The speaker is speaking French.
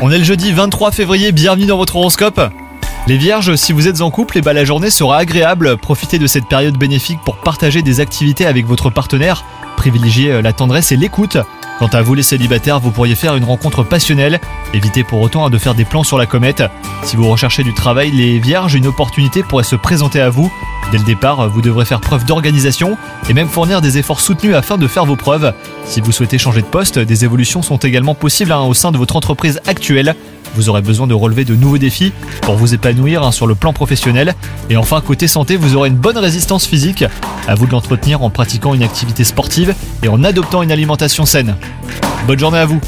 On est le jeudi 23 février, bienvenue dans votre horoscope. Les vierges, si vous êtes en couple, eh ben, la journée sera agréable. Profitez de cette période bénéfique pour partager des activités avec votre partenaire. Privilégiez euh, la tendresse et l'écoute. Quant à vous les célibataires, vous pourriez faire une rencontre passionnelle. Évitez pour autant hein, de faire des plans sur la comète. Si vous recherchez du travail, les vierges, une opportunité pourrait se présenter à vous. Dès le départ, vous devrez faire preuve d'organisation et même fournir des efforts soutenus afin de faire vos preuves. Si vous souhaitez changer de poste, des évolutions sont également possibles hein, au sein de votre entreprise actuelle. Vous aurez besoin de relever de nouveaux défis pour vous épanouir hein, sur le plan professionnel. Et enfin, côté santé, vous aurez une bonne résistance physique. À vous de l'entretenir en pratiquant une activité sportive et en adoptant une alimentation saine. Bonne journée à vous